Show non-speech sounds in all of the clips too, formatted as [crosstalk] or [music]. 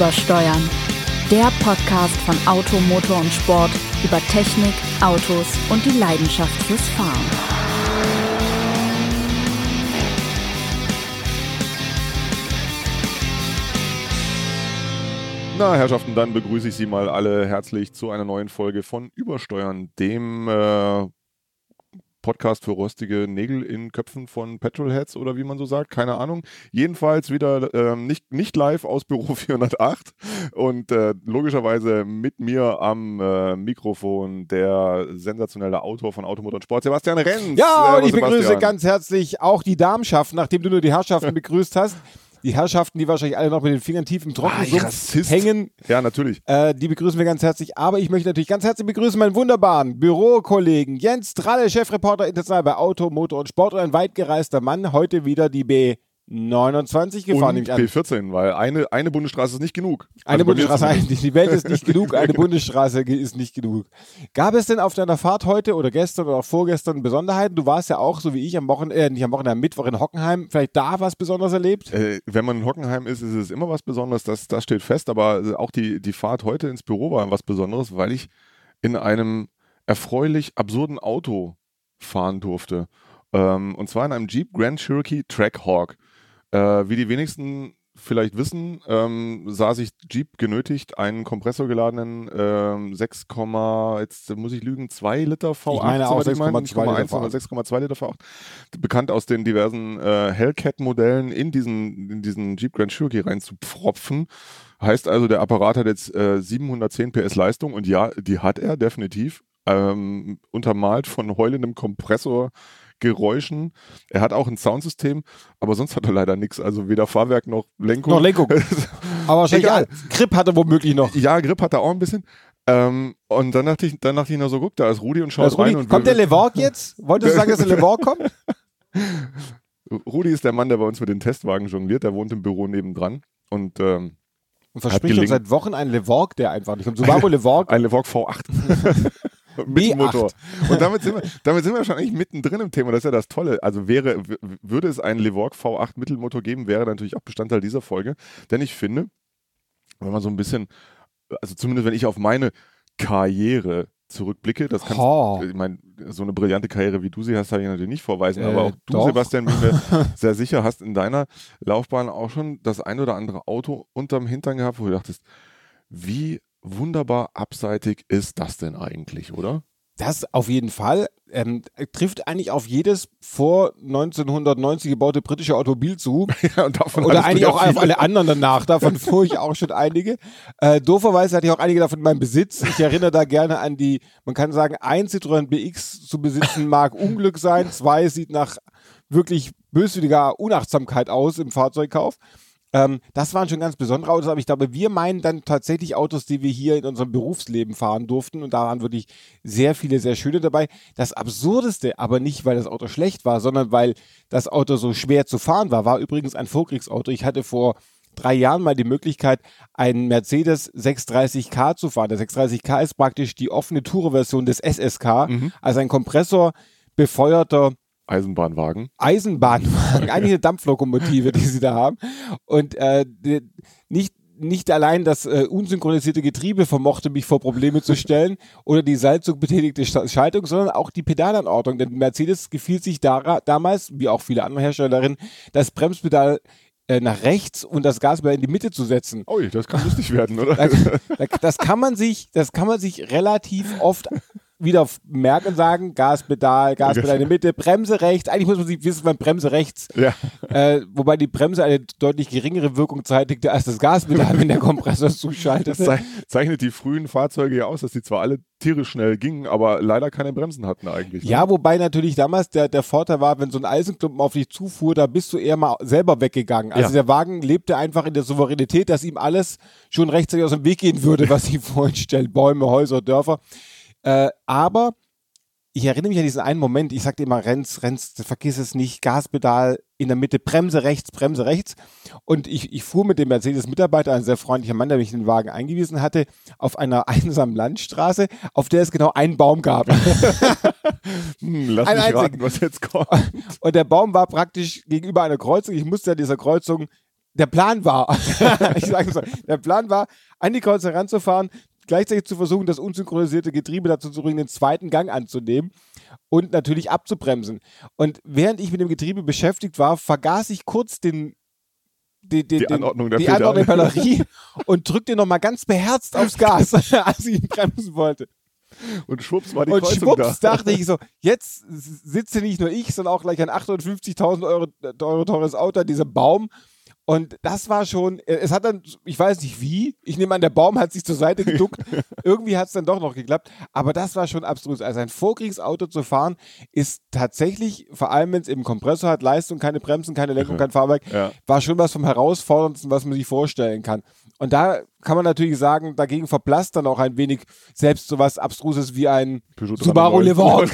Übersteuern. Der Podcast von Auto, Motor und Sport über Technik, Autos und die Leidenschaft fürs Fahren. Na, Herrschaften, dann begrüße ich Sie mal alle herzlich zu einer neuen Folge von Übersteuern, dem äh, Podcast für rostige Nägel in Köpfen von Petrolheads oder wie man so sagt, keine Ahnung. Jedenfalls wieder ähm, nicht, nicht live aus Büro [laughs] 408 und äh, logischerweise mit mir am äh, Mikrofon der sensationelle Autor von Automotor und Sport, Sebastian Renz. Ja, und ich Sebastian. begrüße ganz herzlich auch die Darmschaften, nachdem du nur die Herrschaften [laughs] begrüßt hast. Die Herrschaften, die wahrscheinlich alle noch mit den Fingern tief im Ah, ich Rassist. hängen, Ja, natürlich. äh, die begrüßen wir ganz herzlich. Aber ich möchte natürlich ganz herzlich begrüßen meinen wunderbaren Bürokollegen Jens Tralle, Chefreporter international bei Auto, Motor und Sport und ein weit gereister Mann. Heute wieder die B29 gefahren, Und nehme ich an. P14, weil eine, eine Bundesstraße ist nicht genug. Eine Also Bundesstraße, die Welt ist nicht genug, eine [laughs] Bundesstraße ist nicht genug. Gab es denn auf deiner Fahrt heute oder gestern oder auch vorgestern Besonderheiten? Du warst ja auch, so wie ich, am Wochenende, äh, nicht am Wochenende, am Mittwoch in Hockenheim. Vielleicht da was Besonderes erlebt? Äh, wenn man in Hockenheim ist, ist es immer was Besonderes, das, das steht fest, aber äh, auch die, die Fahrt heute ins Büro war was Besonderes, weil ich in einem erfreulich absurden Auto fahren durfte. Ähm, und zwar in einem Jeep Grand Cherokee Trackhawk. Äh, wie die wenigsten vielleicht wissen, ähm, sah sich Jeep genötigt, einen kompressorgeladenen ähm, 6, jetzt muss ich lügen, 2 Liter V8, Ich meine auch soweit ich 6,2 nicht 1, Liter sondern 6,2 Liter V8, bekannt aus den diversen äh, Hellcat-Modellen in diesen, in diesen Jeep Grand Cherokee reinzupfropfen. Heißt also, der Apparat hat jetzt äh, 710 PS Leistung und ja, die hat er definitiv. Ähm, untermalt von heulendem Kompressor. Geräuschen. Er hat auch ein Soundsystem, aber sonst hat er leider nichts. Also weder Fahrwerk noch Lenkung. Noch Lenkung. [laughs] Aber Egal. Grip hatte womöglich noch. Ja, Grip hat er auch ein bisschen. Ähm, und dann dachte ich, dann dachte ich noch so, guck, da ist Rudi und schaut rein. Und kommt der Levorg jetzt? Wolltest du sagen, dass der Levorg kommt? [laughs] Rudi ist der Mann, der bei uns mit den Testwagen jongliert. Der wohnt im Büro nebendran. Und ähm, Und verspricht uns seit Wochen einen Levorg, der einfach nicht kommt. Subaru Levorg. ein Levorg V8. [laughs] mit B8. Motor. Und damit sind, wir, damit sind wir schon eigentlich mittendrin im Thema. Das ist ja das Tolle. Also wäre, würde es einen Levorg V8 Mittelmotor geben, wäre natürlich auch Bestandteil dieser Folge. Denn ich finde, wenn man so ein bisschen, also zumindest wenn ich auf meine Karriere zurückblicke, das kann, Oh. ich meine, so eine brillante Karriere wie du sie hast, habe ich natürlich nicht vorweisen, Äh, aber auch du, doch. Sebastian, bin mir [laughs] sehr sicher, hast in deiner Laufbahn auch schon das ein oder andere Auto unterm Hintern gehabt, wo du dachtest, wie wunderbar abseitig ist das denn eigentlich, oder? Das auf jeden Fall. Ähm, trifft eigentlich auf jedes vor 1990 gebaute britische Automobil zu. [laughs] Ja, und davon Oder eigentlich auch auf alle anderen danach. Davon [laughs] fuhr ich auch schon einige. Äh, dooferweise hatte ich auch einige davon in meinem Besitz. Ich erinnere da gerne an die, man kann sagen, ein Citroën BX zu besitzen mag Unglück sein. Zwei sieht nach wirklich böswilliger Unachtsamkeit aus im Fahrzeugkauf. Ähm, das waren schon ganz besondere Autos, aber ich glaube, wir meinen dann tatsächlich Autos, die wir hier in unserem Berufsleben fahren durften und da waren wirklich sehr viele, sehr schöne dabei. Das Absurdeste, aber nicht, weil das Auto schlecht war, sondern weil das Auto so schwer zu fahren war, war übrigens ein Vorkriegsauto. Ich hatte vor drei Jahren mal die Möglichkeit, einen Mercedes 630K zu fahren. Der 630K ist praktisch die offene Tourer-Version des SSK, also ein Kompressor befeuerter Eisenbahnwagen. Eisenbahnwagen, [laughs] eigentlich eine Dampflokomotive, die sie da haben. Und äh, nicht, nicht allein das äh, unsynchronisierte Getriebe vermochte mich vor Probleme zu stellen [laughs] oder die Seilzug betätigte Sch- Schaltung, sondern auch die Pedalanordnung. Denn Mercedes gefiel sich dara- damals, wie auch viele andere Hersteller darin, das Bremspedal äh, nach rechts und das Gaspedal in die Mitte zu setzen. Ui, das kann lustig werden, [laughs] oder? Da, da, das kann man sich, das kann man sich relativ oft wieder merken und sagen, Gaspedal, Gaspedal in der [laughs] Mitte, Bremse rechts. Eigentlich muss man sich wissen, wann Bremse rechts. Ja. Äh, wobei die Bremse eine deutlich geringere Wirkung zeitigte als das Gaspedal, wenn der Kompressor Das zuschaltete. zei- zeichnet die frühen Fahrzeuge ja aus, dass die zwar alle tierisch schnell gingen, aber leider keine Bremsen hatten eigentlich. ne? Ja, wobei natürlich damals der, der Vorteil war, wenn so ein Eisenklumpen auf dich zufuhr, da bist du eher mal selber weggegangen. Also Ja. der Wagen lebte einfach in der Souveränität, dass ihm alles schon rechtzeitig aus dem Weg gehen würde, was ihm vorhin stellt. Bäume, Häuser, Dörfer. Äh, aber ich erinnere mich an diesen einen Moment, ich sagte immer, Renz, Renz, vergiss es nicht, Gaspedal in der Mitte, Bremse rechts, Bremse rechts. Und ich, ich fuhr mit dem Mercedes-Mitarbeiter, ein sehr freundlicher Mann, der mich in den Wagen eingewiesen hatte, auf einer [laughs] einsamen Landstraße, auf der es genau einen Baum gab. [laughs] Hm, lass Ein mich einzigen. raten, was jetzt kommt. [laughs] Und der Baum war praktisch gegenüber einer Kreuzung. Ich musste an dieser Kreuzung der Plan war, ich sage so, der Plan war, an die Kreuz heranzufahren, gleichzeitig zu versuchen, das unsynchronisierte Getriebe dazu zu bringen, den zweiten Gang anzunehmen und natürlich abzubremsen. Und während ich mit dem Getriebe beschäftigt war, vergaß ich kurz den die, die, Die Anordnung der die Pedale. Anordnung der Batterie [laughs] und drückte nochmal ganz beherzt aufs Gas, [laughs] als ich ihn bremsen wollte. Und schwupps war die Und Kreuzung schwupps da. dachte ich so, [laughs] jetzt sitze nicht nur ich, sondern auch gleich ein 850.000 Euro, Euro teures Auto an diesem Baum. Und das war schon, es hat dann, ich weiß nicht wie, ich nehme an, der Baum hat sich zur Seite geduckt. [laughs] Irgendwie hat es dann doch noch geklappt. Aber das war schon abstrus. Also ein Vorkriegsauto zu fahren, ist tatsächlich, vor allem wenn es eben Kompressor hat, Leistung, keine Bremsen, keine Lenkung, kein Fahrwerk, Ja. war schon was vom Herausforderndsten, was man sich vorstellen kann. Und da kann man natürlich sagen, dagegen verblasst dann auch ein wenig selbst sowas Abstruses wie ein Peugeot Subaru 309. Levorg.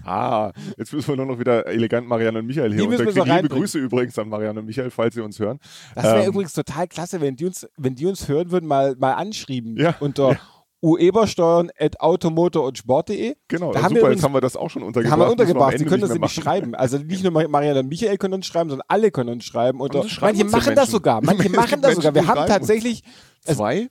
[laughs] ah, jetzt müssen wir nur noch wieder elegant Marianne und Michael hier unterkriegen. Liebe. Grüße übrigens an Marianne und Michael, falls sie uns hören. Das wäre Ähm, übrigens total klasse, wenn die uns, wenn die uns hören würden, mal, mal anschrieben Ja, unter uebersteuern.automotor und sport.de. Genau, Da haben wir super, übrigens- jetzt haben wir das auch schon untergebracht. Haben wir untergebracht. Sie können das nämlich schreiben. Also nicht nur Marianne und Michael können uns schreiben, sondern alle können uns schreiben. Und das schreiben manche machen das sogar. Manche [laughs] machen das sogar. Wir haben tatsächlich, es- Zwei?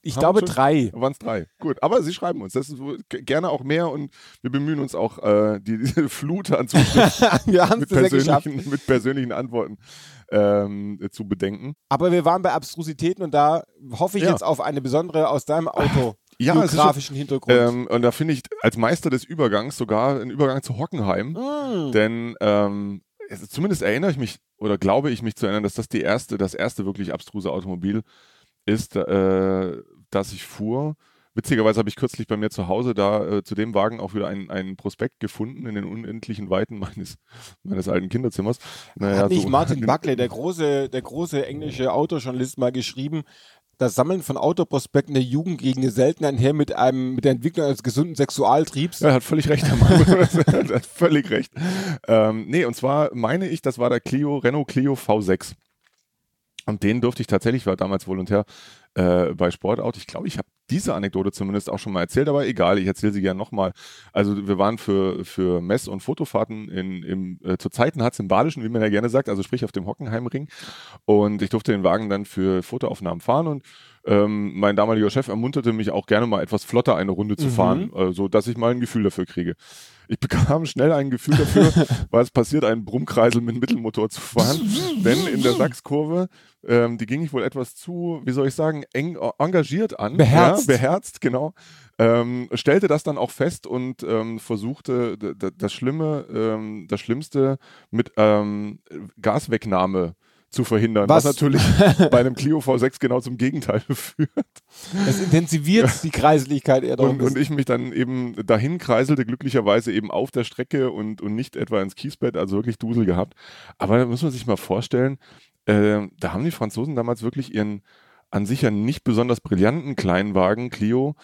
ich Haben glaube, drei. Waren es drei. Gut, aber sie schreiben uns. Das ist gerne auch mehr und wir bemühen uns auch, äh, die, diese [laughs] Flut an Zuschriften [laughs] Wir mit, persönlichen, mit persönlichen Antworten ähm, zu bedenken. Aber wir waren bei Abstrusitäten und da hoffe ich Ja. jetzt auf eine besondere aus deinem Auto. Ja, biografischen Hintergrund. Ähm, und da finde ich als Meister des Übergangs sogar einen Übergang zu Hockenheim. Mm. Denn ähm, es- zumindest erinnere ich mich oder glaube ich mich zu erinnern, dass das die erste, das erste wirklich abstruse Automobil ist, äh, das ich fuhr. Witzigerweise habe ich kürzlich bei mir zu Hause da äh, zu dem Wagen auch wieder einen, einen Prospekt gefunden in den unendlichen Weiten [laughs] meines, meines alten Kinderzimmers. Naja, Hat nicht so- Martin Buckley, der große, der große englische Autojournalist, mal geschrieben, das Sammeln von Autoprospekten der Jugend gegen selten einher mit einem, mit der Entwicklung eines gesunden Sexualtriebs. Ja, er hat völlig recht, Herr Mann. er [laughs] hat völlig recht. Ähm, nee, und zwar meine ich, das war der Clio, Renault Clio V6. Und den durfte ich tatsächlich, war damals Volontär äh, bei Sportauto. Ich glaube, ich habe diese Anekdote zumindest auch schon mal erzählt, aber egal, ich erzähle sie gerne nochmal. Also wir waren für, für Mess- und Fotofahrten in, im, äh, zu Zeiten hat's im Badischen, wie man ja gerne sagt, also sprich auf dem Hockenheimring. Und ich durfte den Wagen dann für Fotoaufnahmen fahren und ähm, mein damaliger Chef ermunterte mich auch gerne mal etwas flotter eine Runde zu Mhm. fahren, äh, so dass ich mal ein Gefühl dafür kriege. Ich bekam schnell ein Gefühl dafür, [laughs] weil es passiert, einen Brummkreisel mit Mittelmotor zu fahren. Denn in der [laughs] Sachskurve, ähm, die ging ich wohl etwas zu, wie soll ich sagen, eng äh, engagiert an. Beherzt. Ja, beherzt, genau. Ähm, stellte das dann auch fest und ähm, versuchte das Schlimme, ähm, das Schlimmste mit ähm, Gaswegnahme zu verhindern. Was? Was natürlich [laughs] bei einem Clio V6 genau zum Gegenteil [laughs] führt. Das intensiviert die Kreiseligkeit eher. Und, und ich mich dann eben dahin kreiselte, glücklicherweise eben auf der Strecke und, und nicht etwa ins Kiesbett, also wirklich Dusel gehabt. Aber da muss man sich mal vorstellen, äh, da haben die Franzosen damals wirklich ihren an sich ja nicht besonders brillanten Kleinwagen Clio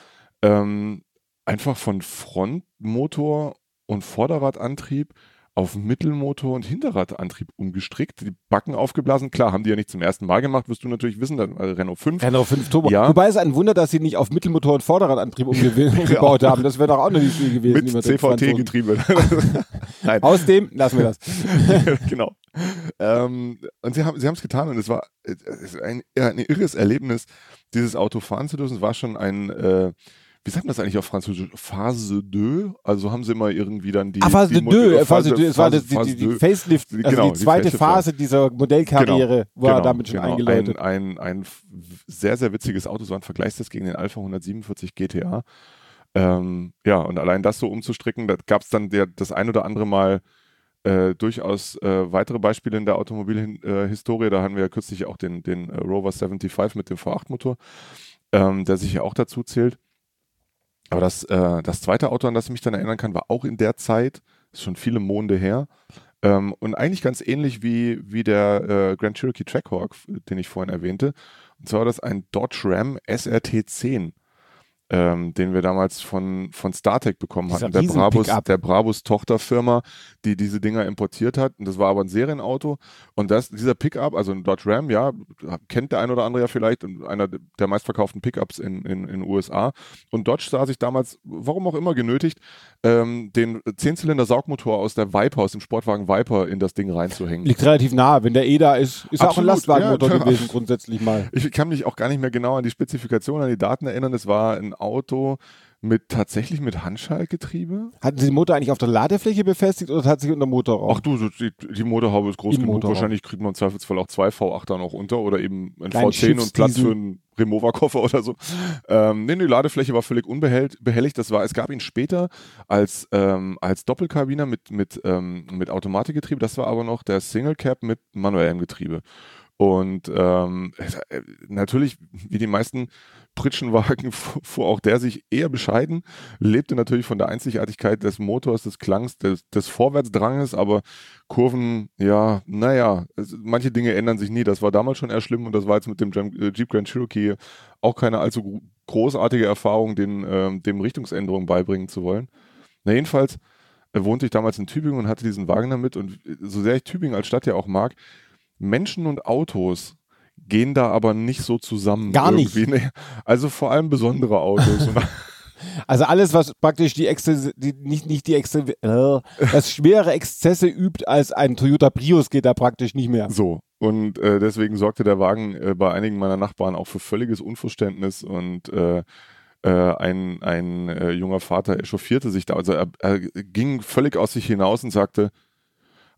ähm, einfach von Frontmotor und Vorderradantrieb auf Mittelmotor und Hinterradantrieb umgestrickt, die Backen aufgeblasen. Klar, haben die ja nicht zum ersten Mal gemacht, wirst du natürlich wissen, dann äh, Renault 5. Renault 5 Turbo. Ja. Wobei es ein Wunder, dass sie nicht auf Mittelmotor und Vorderradantrieb [laughs] [laughs] umgebaut haben. Das wäre doch auch noch nicht viel gewesen. mit. CVT-Getriebe. [laughs] Aus dem lassen wir das. genau. Ähm, und sie haben sie es getan und es war es ein, ein irres Erlebnis, dieses Auto fahren zu dürfen. Es war schon ein, äh, wie sagt man das eigentlich auf Französisch? Phase 2? Also haben sie immer irgendwie dann die. Ah, Phase die de Mo- deux, äh, Phase de deux, es war das, die, die, die. Facelift, also Genau, die die zweite Facelift, Phase dieser Modellkarriere war Genau, damit schon genau. eingeläutet. Ein, ein, ein sehr, sehr witziges Auto, so ein Vergleichstest gegen den Alpha 147 GTA. Ähm, ja, und allein das so umzustricken, da gab es dann der, das ein oder andere Mal äh, durchaus äh, weitere Beispiele in der Automobilhistorie. da hatten wir ja kürzlich auch den, den äh, Rover 75 mit dem V8-Motor, ähm, der sich ja auch dazu zählt. Aber das, äh, das zweite Auto, an das ich mich dann erinnern kann, war auch in der Zeit, ist schon viele Monde her. Ähm, und eigentlich ganz ähnlich wie, wie der äh, Grand Cherokee Trackhawk, den ich vorhin erwähnte. Und zwar war das ein Dodge Ram SRT 10. ähm, den wir damals von, von StarTech bekommen Dieser hatten, der Brabus, der Brabus Tochterfirma, die diese Dinger importiert hat. Und das war aber ein Serienauto. Und das, dieser Pickup, also ein Dodge Ram, ja, kennt der ein oder andere ja vielleicht, einer der meistverkauften Pickups in in, in USA. Und Dodge sah sich damals, warum auch immer, genötigt, ähm, den Zehnzylinder-Saugmotor aus der Viper, aus dem Sportwagen Viper in das Ding reinzuhängen. Liegt relativ nahe. Wenn der eh da ist, ist er auch ein Lastwagenmotor ja. gewesen, grundsätzlich mal. Ich kann mich auch gar nicht mehr genau an die Spezifikation, an die Daten erinnern. Es war ein Auto mit tatsächlich mit Handschaltgetriebe. Hatten Sie den Motor eigentlich auf der Ladefläche befestigt oder tatsächlich unter Motorraum? Ach du, die, die Motorhaube ist groß Im genug. Motorraum. Wahrscheinlich kriegt man im Zweifelsfall auch zwei V8er noch unter oder eben ein Kleinen V10 und Platz Schiffsdiesel. für einen Remover-Koffer oder so. Ähm, nee, die Ladefläche war völlig unbehelligt. Behelligt. Das war, es gab ihn später als, ähm, als Doppelkabiner mit, mit, ähm, mit Automatikgetriebe. Das war aber noch der Single Cap mit manuellem Getriebe. Und ähm, äh, natürlich, wie die meisten Pritschenwagen, [laughs] fu- fuhr auch der sich eher bescheiden, lebte natürlich von der Einzigartigkeit des Motors, des Klangs, des, des Vorwärtsdranges, aber Kurven, ja, naja, es, manche Dinge ändern sich nie. Das war damals schon eher schlimm und das war jetzt mit dem äh, Jeep Grand Cherokee auch keine allzu gro- großartige Erfahrung, den, ähm, dem Richtungsänderungen beibringen zu wollen. Na, jedenfalls äh, wohnte ich damals in Tübingen und hatte diesen Wagen damit und äh, so sehr ich Tübingen als Stadt ja auch mag, Menschen und Autos gehen da aber nicht so zusammen. Gar nicht. irgendwie. Nee. Also vor allem besondere Autos. [laughs] Also alles, was praktisch die, Exzesse, die nicht, nicht die Exzesse, äh, das schwere Exzesse übt als ein Toyota Prius, geht da praktisch nicht mehr. so. Und äh, deswegen sorgte der Wagen äh, bei einigen meiner Nachbarn auch für völliges Unverständnis und äh, äh, ein, ein äh, junger Vater echauffierte sich da. Also er, er ging völlig aus sich hinaus und sagte,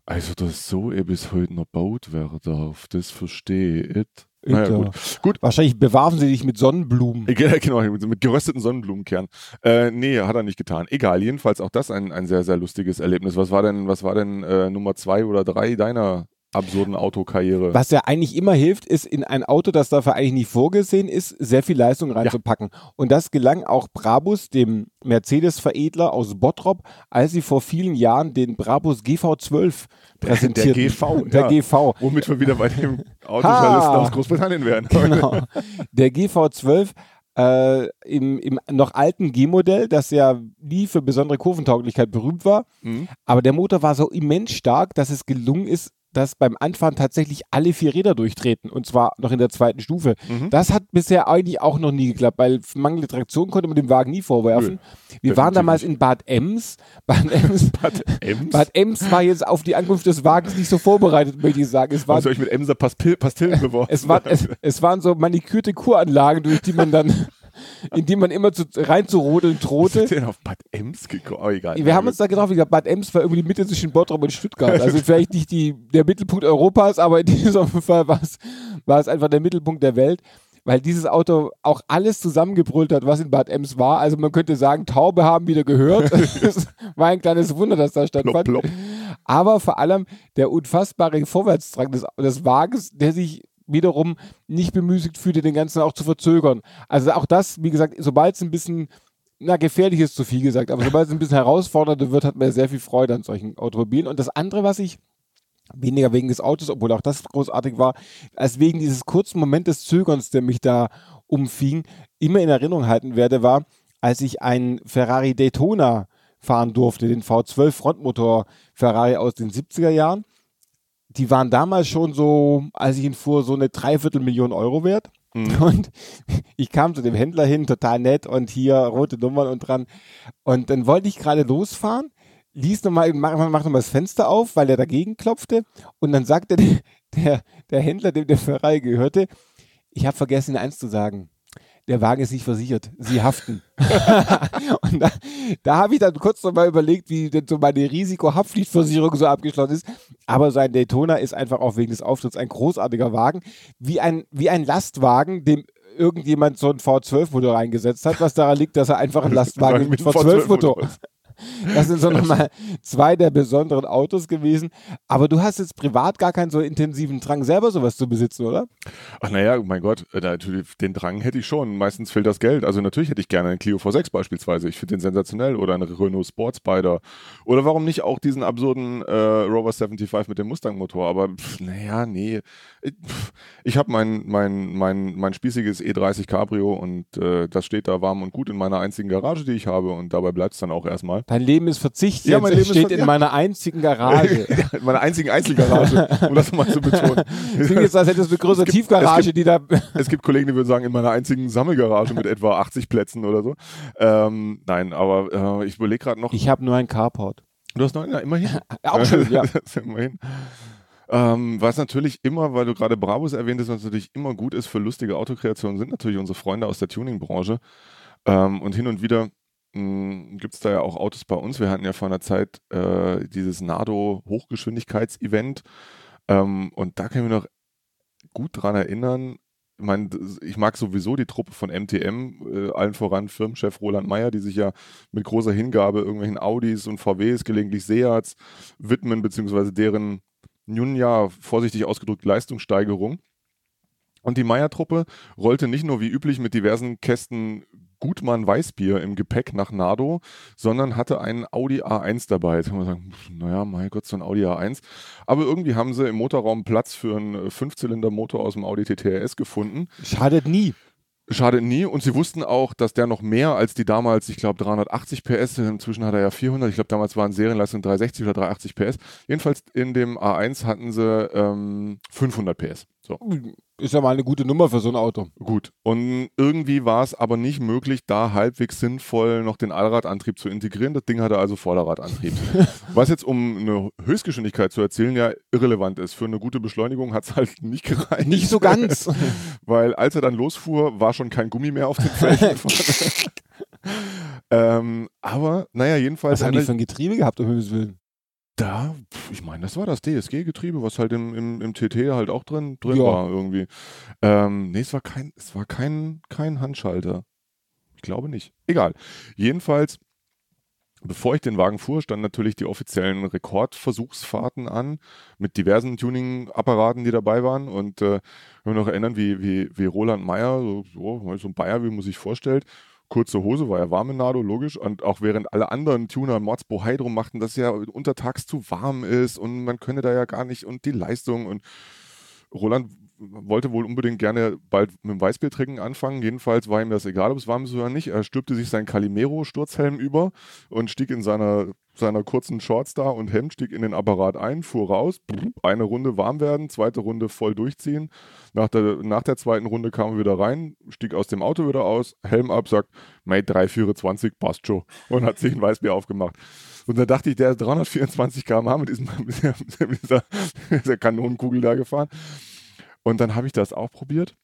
also das so bis heute noch baut werden darf, das verstehe ich. Naja, Ja. gut. Gut, Wahrscheinlich bewarfen sie dich mit Sonnenblumen. Ja, [laughs] Genau, mit gerösteten Sonnenblumenkern. Äh, nee, hat er nicht getan. Egal, jedenfalls auch das ein, ein sehr, sehr lustiges Erlebnis. Was war denn, was war denn äh, Nummer zwei oder drei deiner absurden Autokarriere? Was ja eigentlich immer hilft, ist in ein Auto, das dafür eigentlich nicht vorgesehen ist, sehr viel Leistung reinzupacken. Und das gelang auch Brabus, dem Mercedes-Veredler aus Bottrop, als sie vor vielen Jahren den Brabus GV12 [laughs] präsentierten. GV, Der ja. GV. Womit wir wieder bei dem Autojournalisten aus Großbritannien wären. [laughs] Genau. Der GV12 äh, im, im noch alten G-Modell, das ja nie für besondere Kurventauglichkeit berühmt war. Mhm. Aber der Motor war so immens stark, dass es gelungen ist, dass beim Anfahren tatsächlich alle vier Räder durchtreten und zwar noch in der zweiten Stufe. Mhm. Das hat bisher eigentlich auch noch nie geklappt, weil mangelnde Traktion konnte man dem Wagen nie vorwerfen. Wir waren damals in Bad Ems. Bad Ems, [laughs] Bad Ems? Bad Ems war jetzt auf die Ankunft des Wagens nicht so vorbereitet, möchte ich sagen. Es war Was soll ich mit Emser Pastil Pastillen [laughs] beworfen? es, war, es, es waren so manikürte Kuranlagen, durch die man dann, [laughs] in die man immer zu, rein zu rodeln Was drohte. ist denn auf Bad Ems gekommen? Oh, egal. Wir haben uns da gedacht, wie gesagt, Bad Ems war irgendwie die Mitte zwischen Bottrop und Stuttgart. Also vielleicht nicht die, der Mittelpunkt Europas, aber in diesem Fall war es, war es einfach der Mittelpunkt der Welt, weil dieses Auto auch alles zusammengebrüllt hat, was in Bad Ems war. Also man könnte sagen, Taube haben wieder gehört. [laughs] Es war ein kleines Wunder, dass da stattfand. Aber vor allem der unfassbare Vorwärtsdrang des, des Wagens, der sich wiederum nicht bemüßigt fühlte, den Ganzen auch zu verzögern. Also auch das, wie gesagt, sobald es ein bisschen, na, gefährlich ist zu viel gesagt, aber sobald es ein bisschen herausfordernder wird, hat man sehr viel Freude an solchen Automobilen. Und das andere, was ich weniger wegen des Autos, obwohl auch das großartig war, als wegen dieses kurzen Moment des Zögerns, der mich da umfing, immer in Erinnerung halten werde, war, als ich einen Ferrari Daytona fahren durfte, den V12 Frontmotor Ferrari aus den 70er Jahren. Die waren damals schon so, als ich ihn fuhr, so eine Dreiviertelmillion Euro wert. [laughs] Und ich kam zu dem Händler hin, total nett und hier rote Nummern und dran. Und dann wollte ich gerade losfahren, ließ nochmal, mach, mach nochmal das Fenster auf, weil er dagegen klopfte. Und dann sagte der, [laughs] der, der Händler, dem der Ferrari gehörte, ich habe vergessen, Ihnen eins zu sagen. Der Wagen ist nicht versichert. Sie haften. [laughs] und da, da habe ich dann kurz nochmal überlegt, wie denn so meine Risikohaftpflichtversicherung so abgeschlossen ist. Aber sein Daytona ist einfach auch wegen des Auftritts ein großartiger Wagen. Wie ein, wie ein Lastwagen, dem irgendjemand so ein V12-Motor reingesetzt hat, was daran liegt, dass er einfach [laughs] ein Lastwagen mit Mit V12-Motor V12-Motor. Das sind so nochmal [laughs] zwei der besonderen Autos gewesen. Aber du hast jetzt privat gar keinen so intensiven Drang, selber sowas zu besitzen, oder? Ach naja, mein Gott, äh, natürlich, den Drang hätte ich schon. Meistens fehlt das Geld. Also natürlich hätte ich gerne einen Clio V6 beispielsweise. Ich finde den sensationell. Oder einen Renault Sport Spider. Oder warum nicht auch diesen absurden äh, Rover 75 mit dem Mustang-Motor. Aber naja, nee. Ich, ich habe mein, mein, mein, mein spießiges E30 Cabrio und äh, das steht da warm und gut in meiner einzigen Garage, die ich habe. Und dabei bleibt es dann auch erstmal. Dein Leben ist Verzicht. Ja, mein Leben ist steht Ver- in ja. meiner einzigen Garage. [laughs] Ja, in meiner einzigen Einzelgarage, um das mal zu betonen. [laughs] Klingt jetzt, als hättest du eine größere gibt- Tiefgarage, es die da. [laughs] Es gibt Kollegen, die würden sagen, in meiner einzigen Sammelgarage mit etwa 80 Plätzen oder so. Ähm, nein, aber äh, ich überlege gerade noch. Ich habe nur ein Carport. Du hast noch, ja, immerhin. Auch schön, ja. Ist immerhin. Ähm, was natürlich immer, weil du gerade Bravos erwähnt hast, was natürlich immer gut ist für lustige Autokreationen, sind natürlich unsere Freunde aus der Tuning-Branche. Ähm, und hin und wieder gibt es da ja auch Autos bei uns. Wir hatten ja vor einer Zeit äh, dieses Nardo Hochgeschwindigkeits-Event. Ähm, und da kann ich mich noch gut dran erinnern. Ich meine, das- ich mag sowieso die Truppe von MTM, äh, allen voran Firmenchef Roland Meyer, die sich ja mit großer Hingabe irgendwelchen Audis und VWs, gelegentlich Seats widmen, beziehungsweise deren nun ja, vorsichtig ausgedrückt, Leistungssteigerung. Und die Meyer-Truppe rollte nicht nur wie üblich mit diversen Kästen Gutmann Weißbier im Gepäck nach Nardo, sondern hatte einen Audi A1 dabei. Jetzt kann man sagen, naja, mein Gott, so ein Audi A1. Aber irgendwie haben sie im Motorraum Platz für einen Fünfzylinder-Motor aus dem Audi TTRS gefunden. Schadet nie. Schadet nie. Und sie wussten auch, dass der noch mehr als die damals, ich glaube, 380 PS, inzwischen hat er ja 400, ich glaube, damals waren Serienleistung 360 oder 380 PS. Jedenfalls in dem A1 hatten sie ähm, 500 PS. So. Ist ja mal eine gute Nummer für so ein Auto. Gut. Und irgendwie war es aber nicht möglich, da halbwegs sinnvoll noch den Allradantrieb zu integrieren. Das Ding hatte also Vorderradantrieb. [laughs] Was jetzt, um eine Höchstgeschwindigkeit zu erzielen, ja irrelevant ist. Für eine gute Beschleunigung hat es halt nicht gereicht. Nicht so ganz. [laughs] Weil als er dann losfuhr, war schon kein Gummi mehr auf den Flächen. [laughs] ähm, aber, naja, jedenfalls. Was haben die für ein Getriebe gehabt, um Himmels Willen? Da, ich meine, das war das DSG-Getriebe, was halt im, im, im TT halt auch drin, drin Ja. war irgendwie. Ähm, nee, es war kein, es war kein, kein Handschalter. Ich glaube nicht. Egal. Jedenfalls, bevor ich den Wagen fuhr, standen natürlich die offiziellen Rekordversuchsfahrten an mit diversen Tuning-Apparaten, die dabei waren. Und äh, ich kann mich noch erinnern, wie, wie, wie Roland Meyer, so, so, so ein Bayer, wie man sich vorstellt, kurze Hose, war ja warm in Nado, logisch. Und auch während alle anderen Tuner Mordsbohai drum machten, dass es ja untertags zu warm ist und man könne da ja gar nicht und die Leistung und Roland wollte wohl unbedingt gerne bald mit dem Weißbier trinken anfangen. Jedenfalls war ihm das egal, ob es warm ist oder nicht. Er stülpte sich seinen Calimero-Sturzhelm über und stieg in seiner, seiner kurzen Shorts da und Hemd, stieg in den Apparat ein, fuhr raus, eine Runde warm werden, zweite Runde voll durchziehen. Nach der, nach der zweiten Runde kam er wieder rein, stieg aus dem Auto wieder aus, Helm ab, sagt, Mate 324 passt schon und hat sich ein Weißbier aufgemacht. Und da dachte ich, der ist 324 km/h mit, diesem, [laughs] mit, dieser, mit dieser, dieser Kanonenkugel da gefahren. Und dann habe ich das auch probiert.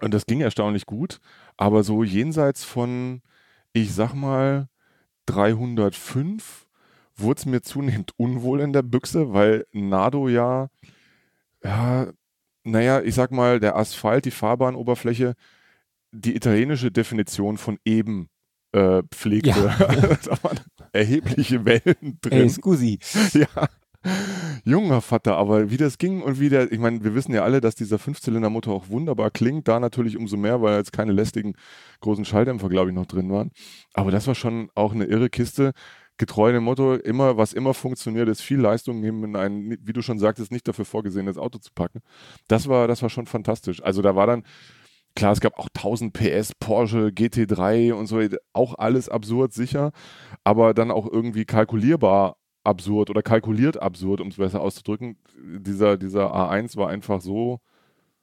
Und das ging erstaunlich gut. Aber so jenseits von, ich sag mal, 305 wurde es mir zunehmend unwohl in der Büchse, weil Nado ja, ja, naja, ich sag mal, der Asphalt, die Fahrbahnoberfläche, die italienische Definition von eben äh, pflegte. da waren [laughs] erhebliche Wellen drin. Ey, scusi. Ja. Junger Vater, aber wie das ging und wie der, ich meine, wir wissen ja alle, dass dieser Fünfzylindermotor auch wunderbar klingt, da natürlich umso mehr, weil jetzt keine lästigen großen Schalldämpfer, glaube ich, noch drin waren. Aber das war schon auch eine irre Kiste. Getreu dem Motto, immer, was immer funktioniert, ist viel Leistung nehmen in ein, wie du schon sagtest, nicht dafür vorgesehenes Auto zu packen. Das war, das war schon fantastisch. Also da war dann, klar, es gab auch 1000 PS, Porsche, GT3 und so, auch alles absurd sicher, aber dann auch irgendwie kalkulierbar absurd oder kalkuliert absurd, um es besser auszudrücken. Dieser, dieser A1 war einfach so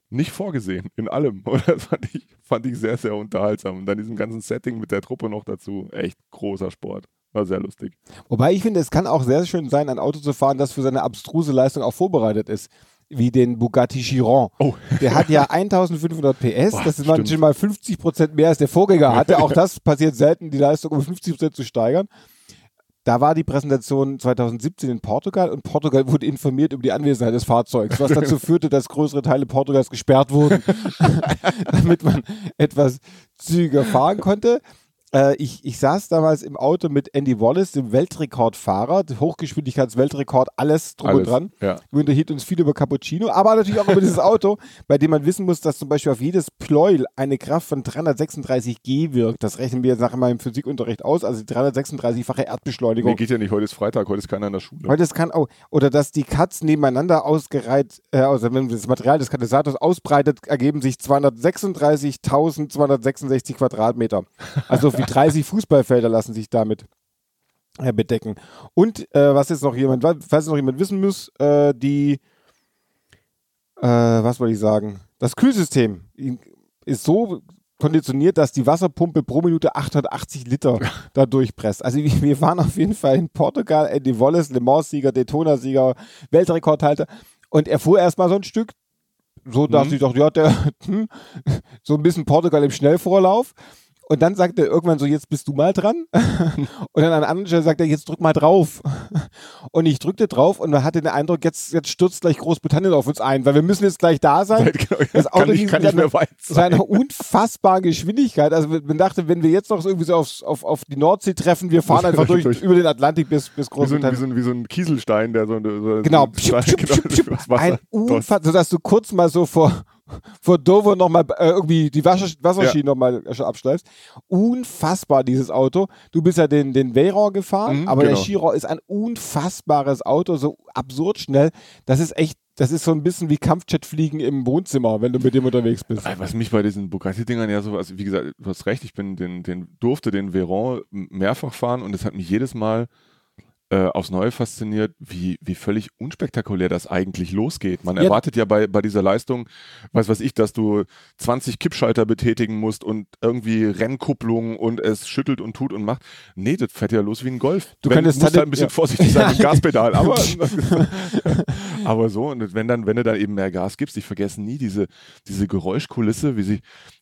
nicht vorgesehen in allem. [laughs] Und das fand ich, fand ich sehr, sehr unterhaltsam. Und dann diesem ganzen Setting mit der Truppe noch dazu. Echt großer Sport. War sehr lustig. Wobei ich finde, es kann auch sehr schön sein, ein Auto zu fahren, das für seine abstruse Leistung auch vorbereitet ist. Wie den Bugatti Chiron. Oh. Der hat ja 1500 PS, Boah, das ist manchmal 50 Prozent mehr als der Vorgänger hatte. Auch [laughs] das passiert selten, die Leistung um 50 Prozent zu steigern. Da war die Präsentation 2017 in Portugal und Portugal wurde informiert über die Anwesenheit des Fahrzeugs, was dazu [laughs] führte, dass größere Teile Portugals gesperrt wurden, [laughs] [laughs] damit man etwas zügiger fahren konnte. Äh, ich, ich saß damals im Auto mit Andy Wallace, dem Weltrekordfahrer, Hochgeschwindigkeitsweltrekord, alles drum Alles, und dran. ja. Wir unterhielten uns viel über Cappuccino, aber natürlich auch über dieses [laughs] Auto, bei dem man wissen muss, dass zum Beispiel auf jedes Pleuel eine Kraft von 336 G wirkt. Das rechnen wir jetzt nachher mal im Physikunterricht aus, also die 336-fache Erdbeschleunigung. Nee, geht ja nicht, heute ist Freitag, heute ist keiner in der Schule. Weil das kann auch, oder dass die Cuts nebeneinander ausgereiht, äh, also wenn man das Material des Katalysators ausbreitet, ergeben sich 236.266 Quadratmeter. Also [laughs] wie 30 Fußballfelder lassen sich damit äh, bedecken. Und äh, was jetzt noch jemand, falls jetzt noch jemand wissen muss, äh, die, äh, was wollte ich sagen? Das Kühlsystem ist so konditioniert, dass die Wasserpumpe pro Minute 880 Liter [laughs] da durchpresst. Also wir wir waren auf jeden Fall in Portugal, Andy Wallace, Le Mans-Sieger, Daytona-Sieger, Weltrekordhalter und er fuhr erstmal so ein Stück, so dass Mhm. ich dachte, ja, der, [laughs] hm, so ein bisschen Portugal im Schnellvorlauf. Und dann sagt er irgendwann so, jetzt bist du mal dran. [laughs] Und dann an anderen Stelle sagt er, jetzt drück mal drauf. Und ich drückte drauf und man hatte den Eindruck, jetzt, jetzt stürzt gleich Großbritannien auf uns ein, weil wir müssen jetzt gleich da sein. Genau, Das Auto kann nicht, ging kann nicht mehr einer- weit sein. einer unfassbaren Geschwindigkeit. Also man dachte, wenn wir jetzt noch so irgendwie so aufs, auf, auf die Nordsee treffen, wir fahren [laughs] einfach durch, Durch- über den Atlantik bis, bis Wie so, ein, wie, Großbritannien. so ein, wie so ein Kieselstein, der so, so Genau, so schupp, schupp, schupp, schupp. das Wasser ein Unfall, sodass du kurz mal so vor, vor Dover nochmal äh, irgendwie die Wasser, Wasserschienen nochmal abschleifst. Unfassbar, dieses Auto. Du bist ja den, den Veyron gefahren, Mhm, aber der genau. Chiron ist ein unfassbares Auto, so absurd schnell. Das ist echt, das ist so ein bisschen wie Kampfjetfliegen im Wohnzimmer, wenn du mit dem unterwegs bist. Was mich bei diesen Bugatti-Dingern ja so, also wie gesagt, du hast recht, ich bin den, den durfte den Veyron mehrfach fahren und es hat mich jedes Mal äh, aufs Neue fasziniert, wie, wie völlig unspektakulär das eigentlich losgeht. Man Ja. erwartet ja bei, bei dieser Leistung, weiß was ich, dass du 20 Kippschalter betätigen musst und irgendwie Rennkupplung und es schüttelt und tut und macht. Nee, das fährt ja los wie ein Golf. Du Wenn- könntest musst halt ein bisschen ja. vorsichtig sein mit [laughs] dem Gaspedal, aber, [laughs] aber so, und wenn dann, wenn du dann eben mehr Gas gibst, ich vergesse nie diese, diese Geräuschkulisse, wie sich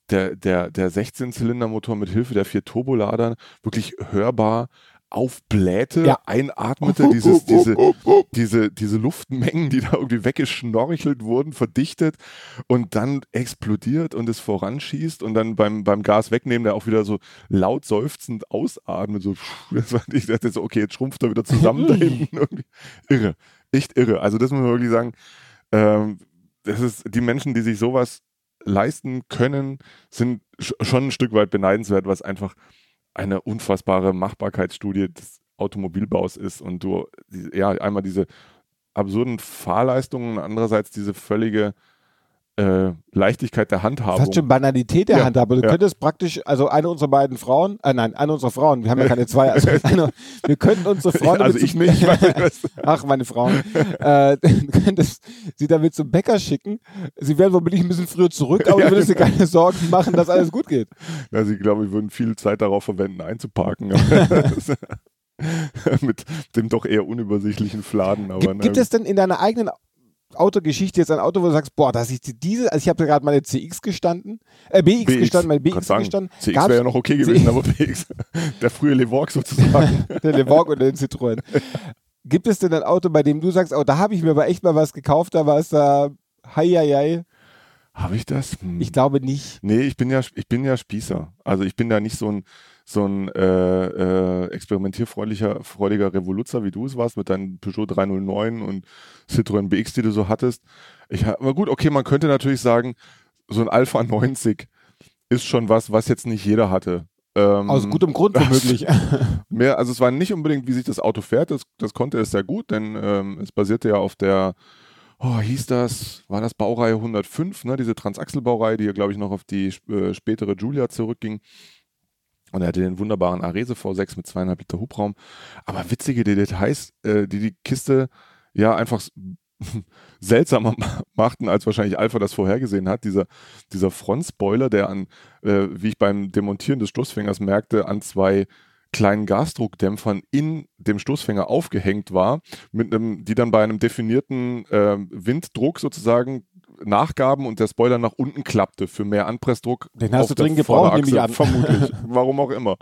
der, der, der 16-Zylinder-Motor mit Hilfe der vier Turboladern wirklich hörbar aufblähte, Ja. einatmete, dieses, [laughs] diese, diese, diese Luftmengen, die da irgendwie weggeschnorchelt wurden, verdichtet und dann explodiert und es voranschießt und dann beim, beim Gas wegnehmen, der auch wieder so laut seufzend ausatmet, so, [laughs] das war, ich dachte so, okay, jetzt schrumpft er wieder zusammen da [laughs] hinten. Irgendwie. Irre, echt irre. Also das muss man wirklich sagen, ähm, das ist, die Menschen, die sich sowas leisten können, sind sch schon ein Stück weit beneidenswert, was einfach eine unfassbare Machbarkeitsstudie des Automobilbaus ist und du, ja, einmal diese absurden Fahrleistungen, andererseits diese völlige äh, Leichtigkeit der Handhabung. Fast schon Banalität der Ja, Handhabe. Du ja. könntest praktisch, also eine unserer beiden Frauen, äh, nein, eine unserer Frauen, wir haben ja keine zwei, also eine, [laughs] wir könnten unsere Frauen also ich nicht, [laughs] Ach, meine Frauen. äh, [laughs] du könntest sie damit zum Bäcker schicken. Sie werden womöglich ein bisschen früher zurück, aber Ja, du würdest dir keine Sorgen machen, dass alles gut geht. Also ich glaube, wir würden viel Zeit darauf verwenden, einzuparken. Mit dem doch eher unübersichtlichen Fladen. Aber Gibt, gibt na, es denn in deiner eigenen Autogeschichte jetzt ein Auto, wo du sagst, boah, dass ich die- diese, also ich habe ja gerade meine CX gestanden, äh, BX, BX, gestanden, meine BX sagen, gestanden. CX wäre ja noch okay gewesen, aber BX, [laughs] der frühe Levorg sozusagen. [laughs] der Levorg und den Citroën. Gibt es denn ein Auto, bei dem du sagst, oh, da habe ich mir aber echt mal was gekauft, da war es da, hei, hei, hei. Habe ich das? Hm. Ich glaube nicht. Nee, ich bin ja, ich bin ja Spießer. Also ich bin da nicht so ein, so ein äh, äh, experimentierfreudiger freudiger Revoluzer, wie du es warst, mit deinem Peugeot 309 und Citroën BX, die du so hattest. Ich, aber gut, okay, man könnte natürlich sagen, so ein Alpha 90 ist schon was, was jetzt nicht jeder hatte. Ähm, Aus gutem [laughs] Grund womöglich. [laughs] mehr, also es war nicht unbedingt, wie sich das Auto fährt, das, das konnte es sehr gut, denn ähm, es basierte ja auf der, oh, hieß das, war das Baureihe 105, ne, diese Transaxle-Baureihe, die ja, glaube ich, noch auf die äh, spätere Julia zurückging. Und er hatte den wunderbaren Arese V6 mit zweieinhalb Liter Hubraum. Aber witzige Details, äh, die die Kiste ja einfach [laughs] seltsamer machten, als wahrscheinlich Alpha das vorhergesehen hat. Dieser, dieser Frontspoiler, der an, äh, wie ich beim Demontieren des Stoßfängers merkte, an zwei kleinen Gasdruckdämpfern in dem Stoßfänger aufgehängt war, mit einem, die dann bei einem definierten äh, Winddruck sozusagen nachgaben und der Spoiler nach unten klappte für mehr Anpressdruck. Den hast auf du dringend gebraucht, nehme ich an. Vermutlich. [laughs] Warum auch immer.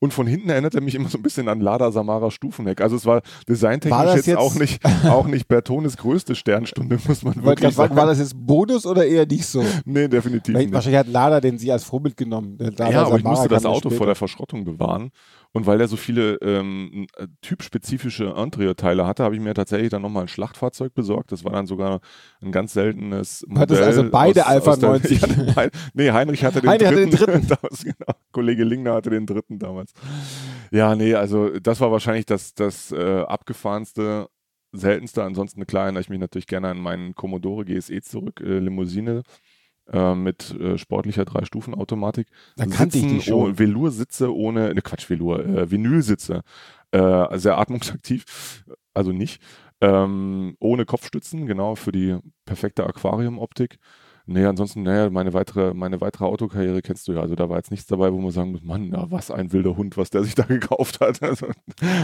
Und von hinten erinnert er mich immer so ein bisschen an Lada Samara Stufenheck. Also es war designtechnisch War jetzt, jetzt- auch nicht, auch nicht Bertones größte Sternstunde, muss man wirklich fragen, sagen. war das jetzt Bonus oder eher nicht so? nee, definitiv Weil, nicht. wahrscheinlich hat Lada den sie als Vorbild genommen. Lada Ja, aber ich musste das Auto später. vor der Verschrottung bewahren. Und weil er so viele ähm, äh, typspezifische Interieur-Teile hatte, habe ich mir tatsächlich dann nochmal ein Schlachtfahrzeug besorgt. Das war dann sogar ein ganz seltenes Modell. Hattest also beide Alpha aus der, 90? Ich hatte beide, nee, Heinrich hatte den Heinrich hatte dritten. den dritten. [laughs] damals, genau. Kollege Lingner hatte den dritten damals. Ja, nee, also das war wahrscheinlich das, das äh, abgefahrenste, seltenste. Ansonsten, klar, erinnere ich mich natürlich gerne an meinen Commodore GSE zurück, äh, Limousine äh, mit äh, sportlicher Drei-Stufen-Automatik. Da kannte ich die schon. Oh, Velour-Sitze ohne, ne Quatsch, Velour, äh, Vinylsitze, äh, sehr atmungsaktiv, also nicht. Ähm, ohne Kopfstützen, genau, für die perfekte Aquarium-Optik. Nee, ansonsten, naja, meine weitere, meine weitere Autokarriere kennst du ja. Also da war jetzt nichts dabei, wo man sagen muss, Mann, ja, was ein wilder Hund, was der sich da [laughs] gekauft hat. Also,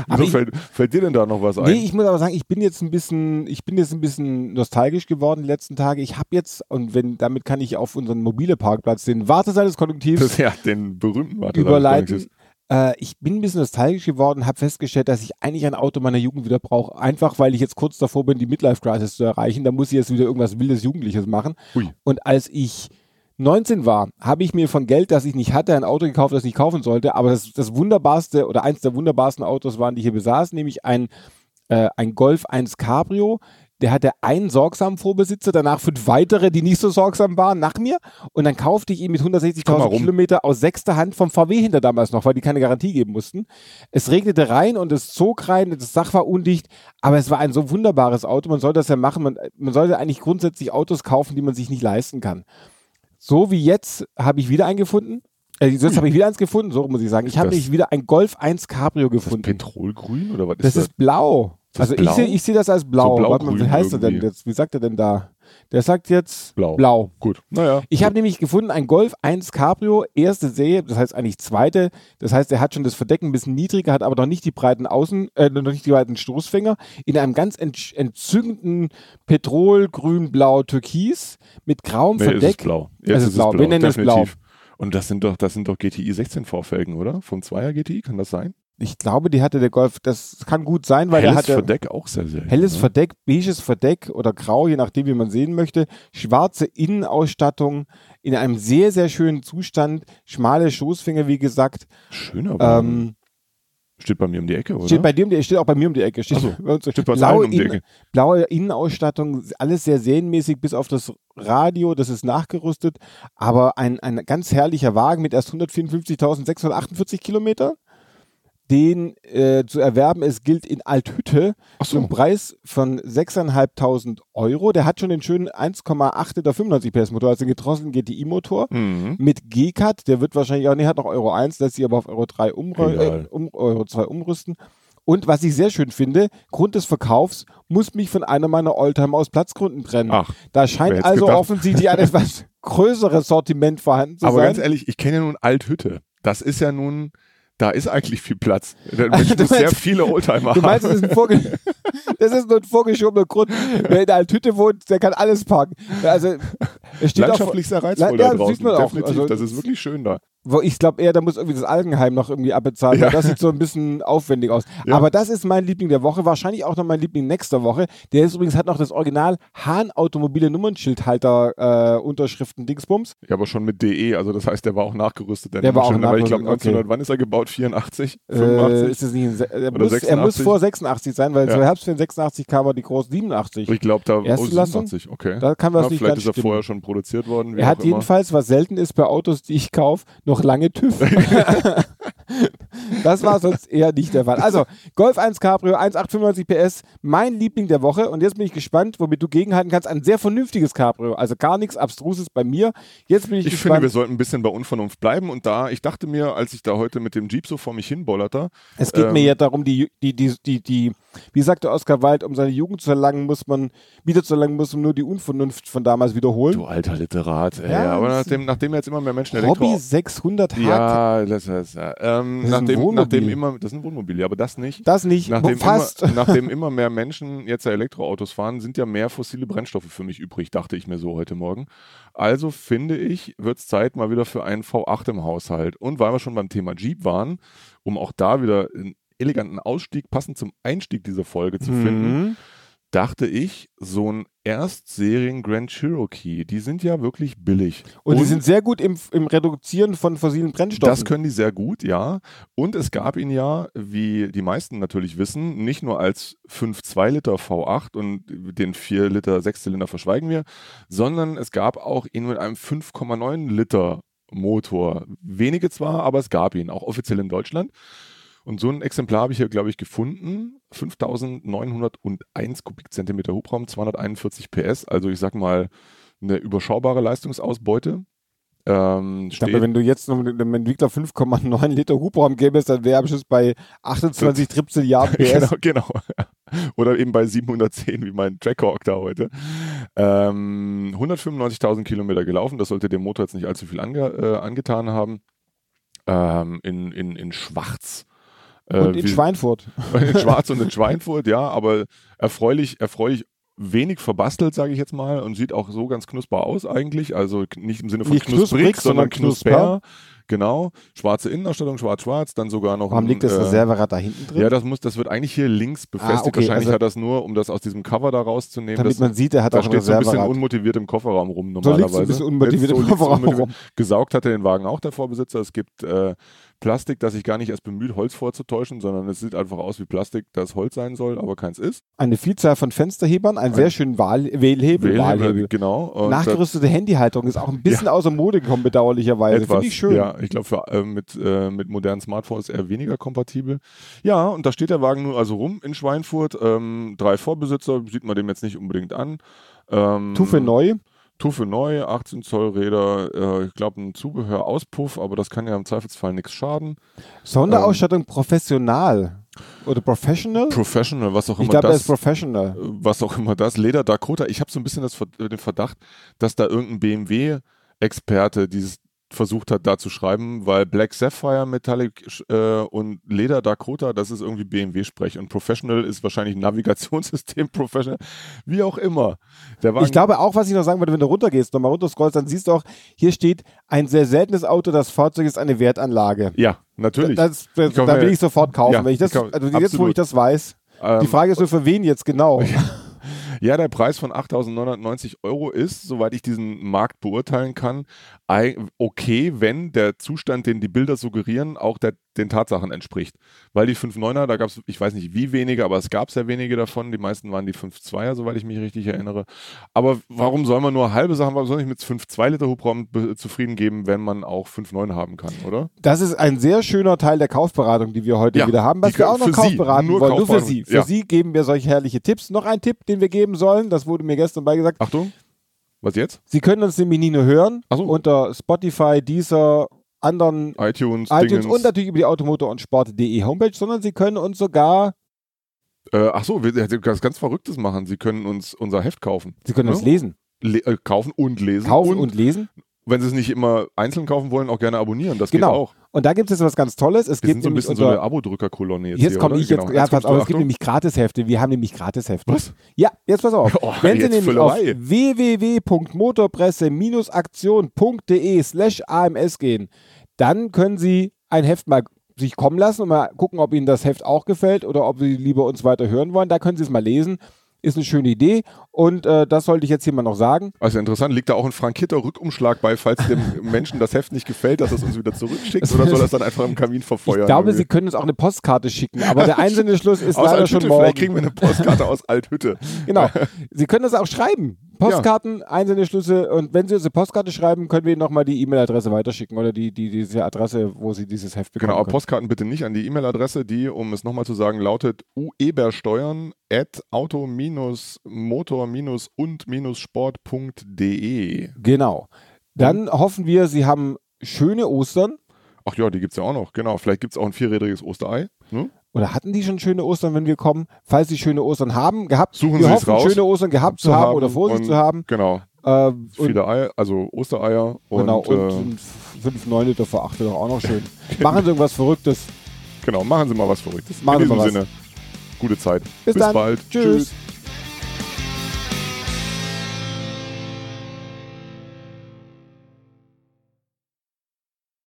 wieso ich- fällt, fällt dir denn da noch was ein? Nee, ich muss aber sagen, ich bin jetzt ein bisschen, ich bin jetzt ein bisschen nostalgisch geworden die letzten Tage. Ich habe jetzt, und wenn, damit kann ich auf unseren mobile Parkplatz, den Warteseil des Konjunktivs [laughs] ja, den berühmten Warte überleiten. Äh, ich bin ein bisschen nostalgisch geworden, habe festgestellt, dass ich eigentlich ein Auto meiner Jugend wieder brauche. Einfach, weil ich jetzt kurz davor bin, die Midlife-Crisis zu erreichen. Da muss ich jetzt wieder irgendwas wildes Jugendliches machen. Ui. Und als ich 19 war, habe ich mir von Geld, das ich nicht hatte, ein Auto gekauft, das ich nicht kaufen sollte. Aber das, das wunderbarste oder eins der wunderbarsten Autos waren, die ich hier besaß, nämlich ein, äh, ein Golf 1 Cabrio. Der hatte einen sorgsamen Vorbesitzer, danach fünf weitere, die nicht so sorgsam waren, nach mir. Und dann kaufte ich ihn mit Komm mal 160.000 rum. Kilometer aus sechster Hand vom VW hinter damals noch, weil die keine Garantie geben mussten. Es regnete rein und es zog rein, das Dach war undicht, aber es war ein so wunderbares Auto. Man soll das ja machen. Man, man sollte eigentlich grundsätzlich Autos kaufen, die man sich nicht leisten kann. So wie jetzt habe ich wieder einen gefunden. Äh, jetzt habe ich wieder eins gefunden, so muss ich sagen. Ich habe Das- nämlich wieder ein Golf 1 Cabrio Ist das gefunden. Petrolgrün oder was Das ist blau. Das also blau? ich sehe ich seh das als blau. So Warte mal, wie heißt er denn jetzt? Wie sagt er denn da? Der sagt jetzt Blau. blau. Gut, naja. Ich habe nämlich gefunden, ein Golf 1 Cabrio, erste Serie, das heißt eigentlich zweite. Das heißt, er hat schon das Verdeck ein bisschen niedriger, hat aber noch nicht die breiten Außen, äh, noch nicht die breiten Stoßfänger. In einem ganz ent entzückenden Petrol, Grün, Blau, Türkis mit grauem Nee, es Verdeck. ist blau. Es Jetzt ist blau. Wir nennen es definitiv. Und das sind doch, das sind doch GTI 16 Vorfelgen, oder? Vom 2er GTI, kann das sein? Ich glaube, die hatte der Golf, das kann gut sein, weil Helles der hatte Verdeck auch sehr selten. helles ne? Verdeck, beiges Verdeck oder grau, je nachdem, wie man sehen möchte. Schwarze Innenausstattung in einem sehr, sehr schönen Zustand. Schmale Schoßfinger, wie gesagt. Schön, aber Ähm, steht bei mir um die Ecke, oder? Steht bei dir um die, steht auch bei mir um die Ecke. Steht, so, [laughs] bei uns, steht bei blaue, um die Ecke. blaue Innenausstattung, alles sehr serienmäßig, bis auf das Radio, das ist nachgerüstet. Aber ein, ein ganz herrlicher Wagen mit erst 154.648 Kilometer. Den äh, zu erwerben, es gilt in Althütte Ach so. zum Preis von 6.500 Euro. Der hat schon den schönen 1,8 Liter 95 PS Motor, also den gedrosselten GTI-Motor Mhm. mit G-Cut, der wird wahrscheinlich auch, nee, hat noch Euro 1, lässt sich aber auf Euro 3 umrü äh, um, Euro 2 umrüsten. Und was ich sehr schön finde, Grund des Verkaufs muss mich von einer meiner Oldtimer aus Platzgründen trennen. Ach, da scheint also gedacht? offensichtlich ein etwas [laughs] größeres Sortiment vorhanden zu aber sein. ganz ehrlich, ich kenne ja nun Althütte. Das ist ja nun, da ist eigentlich viel Platz. [laughs] Du muss sehr viele Oldtimer Du meinst, das haben. ist, ein [laughs] das ist nur ein vorgeschobener Grund. Wer in der Althütte wohnt, der kann alles parken. Also, es steht auch, Landschaftlich sehr reizvoll Ja, da draußen. sieht man auch. Definitiv, Also- das ist wirklich schön da. Wo ich glaube eher, da muss irgendwie das Algenheim noch irgendwie abbezahlen, Ja. das sieht so ein bisschen aufwendig aus. Ja. Aber das ist mein Liebling der Woche, wahrscheinlich auch noch mein Liebling nächster Woche. Der ist übrigens, hat noch das Original Hahn Automobile Nummernschildhalter äh, Unterschriften Dingsbums. Ja, aber schon mit DE, also das heißt, der war auch nachgerüstet. Der war auch weil ich glaube, nachgerüstet, 1900, wann ist er gebaut? 84? Äh, 85? ist es nicht er, muss, er muss 86? vor 86 sein, weil Ja. zur Herbstferien 86 kam er die groß 87. ich glaube, da Erste oh, Lassung? 87, okay. Da kann was ja, nicht vielleicht ganz ist er stimmen. vorher schon produziert worden. Er hat jedenfalls, was selten ist bei Autos, die ich kaufe, noch lange TÜV. [laughs] [laughs] das war sonst eher nicht der Fall. Also, Golf 1 Cabrio, 1,895 PS, mein Liebling der Woche. Und jetzt bin ich gespannt, womit du gegenhalten kannst. Ein sehr vernünftiges Cabrio. Also gar nichts Abstruses bei mir. Jetzt bin ich, Ich finde, gespannt. wir sollten ein bisschen bei Unvernunft bleiben. Und da, ich dachte mir, als ich da heute mit dem Jeep so vor mich hinbollerte, es geht ähm, mir ja darum, die, die, die, die, die, wie sagte Oskar Wilde, um seine Jugend zu erlangen, muss man, wieder zu erlangen, muss man nur die Unvernunft von damals wiederholen. du alter Literat, ey, Ja, aber nachdem, nachdem jetzt immer mehr Menschen Hobby Elektro... 600 Hard. Ja, das heißt, ja. Ähm, Das ist ein nachdem, Wohnmobil. nachdem immer, das ist ein Wohnmobil, ja, aber das nicht. das nicht, Nachdem fast. immer, [laughs] nachdem immer mehr Menschen jetzt ja Elektroautos fahren, sind ja mehr fossile Brennstoffe für mich übrig, dachte ich mir so heute Morgen. Also finde ich, wird es Zeit mal wieder für einen V8 im Haushalt. Und weil wir schon beim Thema Jeep waren, um auch da wieder einen eleganten Ausstieg passend zum Einstieg dieser Folge zu finden, Mhm. Dachte ich, so ein Erstserien Grand Cherokee, die sind ja wirklich billig. Und, die sind sehr gut im, im Reduzieren von fossilen Brennstoffen. Das können die sehr gut, ja. Und es gab ihn ja, wie die meisten natürlich wissen, nicht nur als 5,2 Liter V8 und den 4 Liter Sechszylinder verschweigen wir, sondern es gab auch ihn mit einem 5,9 Liter Motor. Wenige zwar, aber es gab ihn, auch offiziell in Deutschland. Und so ein Exemplar habe ich hier, glaube ich, gefunden. 5901 Kubikzentimeter Hubraum, 241 PS. Also ich sag mal, eine überschaubare Leistungsausbeute. Ähm, Ich glaube, wenn du jetzt noch mit einem Entwickler 5,9 Liter Hubraum gäbest, dann wäre Schluss bei 28 Tripzilliarden [laughs] PS. genau, genau. [laughs] Oder eben bei 710, wie mein Trackhawk da heute. Ähm, 195.000 Kilometer gelaufen, das sollte dem Motor jetzt nicht allzu viel ange, äh, angetan haben. Ähm, in, in, in Schwarz. Äh, Und in wie- Schweinfurt. [laughs] in Schwarz und in [laughs] Schweinfurt, ja, aber erfreulich, erfreulich wenig verbastelt, sage ich jetzt mal, und sieht auch so ganz knusper aus eigentlich. Also nicht im Sinne von Nicht knusprig, knusprig, sondern sondern knusper. knusper. Genau. Schwarze Innenausstattung, schwarz-schwarz, dann sogar noch Warum ein, liegt das äh, Reserverad da hinten drin? Ja, das muss, das wird eigentlich hier links befestigt. okay, Wahrscheinlich also- hat das nur, um das aus diesem Cover da rauszunehmen. Damit das, man sieht, er hat da auch ein steht so ein bisschen Reserverad. unmotiviert im Kofferraum rum So normalerweise. liegt's ein bisschen unmotiviert im Kofferraum rum. Gesaugt hat er den Wagen auch der Vorbesitzer. Es gibt äh, Plastik, das sich gar nicht erst bemüht, Holz vorzutäuschen, sondern es sieht einfach aus wie Plastik, das Holz sein soll, aber keins ist. Eine Vielzahl von Fensterhebern, einen sehr schönen Wahl Wählhebel. Wählhebel, Wahlhebel. Genau. Und Nachgerüstete Handyhalterung ist auch ein bisschen außer Mode gekommen, bedauerlicherweise. Finde ich schön. Ja, ich glaube, äh, mit, äh, mit modernen Smartphones eher weniger kompatibel. Ja, und da steht der Wagen nur also rum in Schweinfurt. Ähm, drei Vorbesitzer, sieht man dem jetzt nicht unbedingt an. Ähm, Tuffe neu. Tuffe neu, 18 Zoll Räder, äh, ich glaube ein Zubehör-Auspuff, aber das kann ja im Zweifelsfall nichts schaden. Sonderausstattung professional. Oder professional? Professional, was auch ich immer glaube, er das ist professional. was auch immer das, Leder Dakota. Ich habe so ein bisschen das, den Verdacht, dass da irgendein BMW-Experte dieses versucht hat, da zu schreiben, weil Black Sapphire Metallic äh, und Leder Dakota, das ist irgendwie BMW-Sprech und Professional ist wahrscheinlich ein Navigationssystem [laughs] Professional, wie auch immer. Ich glaube auch, was ich noch sagen würde, wenn du runtergehst, nochmal runterscrollst, dann siehst du auch, hier steht ein sehr seltenes Auto, das Fahrzeug ist eine Wertanlage. ja, natürlich. Das, das, da mir- will ich sofort kaufen. Ja, wenn ich das, also jetzt, wo absolut. ich das weiß. Ähm, Die Frage ist nur, für wen jetzt genau? [laughs] Ja, der Preis von 8.990 Euro ist, soweit ich diesen Markt beurteilen kann, okay, wenn der Zustand, den die Bilder suggerieren, auch der, den Tatsachen entspricht. Weil die 5.9er, da gab es, ich weiß nicht wie wenige, aber es gab sehr wenige davon. Die meisten waren die 5.2er, soweit ich mich richtig erinnere. Aber warum soll man nur halbe Sachen, warum soll ich mit 5.2 Liter Hubraum zufrieden geben, wenn man auch 5.9 haben kann, oder? Das ist ein sehr schöner Teil der Kaufberatung, die wir heute Ja, wieder haben, was wir auch noch Sie, kaufberaten nur wollen. Nur für Kaufberatung, Sie. Für ja. Sie geben wir solche herrliche Tipps. Noch ein Tipp, den wir geben sollen, das wurde mir gestern beigesagt. Achtung, was jetzt? Sie können uns nämlich nicht nur hören so. unter Spotify, Deezer, anderen iTunes, iTunes Dingens. und natürlich über die Automotor- und Sport.de Homepage, sondern Sie können uns sogar, Äh, ach so, wir wir- ganz, ganz Verrücktes machen. Sie können uns unser Heft kaufen. Sie können uns Ja. lesen. Le äh, kaufen und lesen. Kaufen und, und lesen. Wenn Sie es nicht immer einzeln kaufen wollen, auch gerne abonnieren. Das geht Genau. auch. Und da gibt es jetzt was ganz Tolles. Es Wir gibt sind so ein bisschen so eine unter, Abo-Drücker-Kolonne jetzt. Jetzt komme ich jetzt, Genau. ja, pass auf, es gibt nämlich Gratishefte. Wir haben nämlich Gratishefte. Was? Ja, jetzt pass auf. [laughs] Oh, Wenn Sie nämlich auf www.motorpresse-aktion.de slash AMS gehen, dann können Sie ein Heft mal sich kommen lassen und mal gucken, ob Ihnen das Heft auch gefällt oder ob Sie lieber uns weiter hören wollen. Da können Sie es mal lesen. Ist eine schöne Idee und äh, das sollte ich jetzt hier mal noch sagen. Also interessant, liegt da auch ein frankierter Rückumschlag bei, falls dem [laughs] Menschen das Heft nicht gefällt, dass es uns wieder zurückschickt oder soll das dann einfach im Kamin verfeuern? Ich glaube, irgendwie? Sie können uns auch eine Postkarte schicken, aber der [laughs] einzelne Schluss ist aus leider Althütte, schon morgen. vielleicht kriegen wir eine Postkarte aus Althütte. [laughs] Genau. Sie können das auch schreiben. Postkarten, einzelne Schlüsse. Und wenn Sie uns eine Postkarte schreiben, können wir Ihnen nochmal die E-Mail-Adresse weiterschicken oder die, die, diese Adresse, wo Sie dieses Heft bekommen Genau, aber. Postkarten bitte nicht an die E-Mail-Adresse, die, um es nochmal zu sagen, lautet uebersteuern at auto-motor-und-sport.de. Genau. Dann hoffen wir, Sie haben schöne Ostern. Ach ja, die gibt es ja auch noch. Genau, vielleicht gibt es auch ein vierrädriges Osterei. Ne? Oder hatten die schon schöne Ostern, wenn wir kommen? Falls Sie schöne Ostern haben, gehabt, Suchen wir hoffen, raus. schöne Ostern gehabt zu haben, oder vor sich zu haben. Genau, Äh, viele Eier, also Ostereier und, genau, und äh, fünf, neun Liter vor acht wäre doch auch noch schön. [laughs] Machen Sie irgendwas Verrücktes. Genau, machen Sie mal was Verrücktes. Machen In Sie diesem mal was. Sinne, gute Zeit. Bis dann. bald. Tschüss.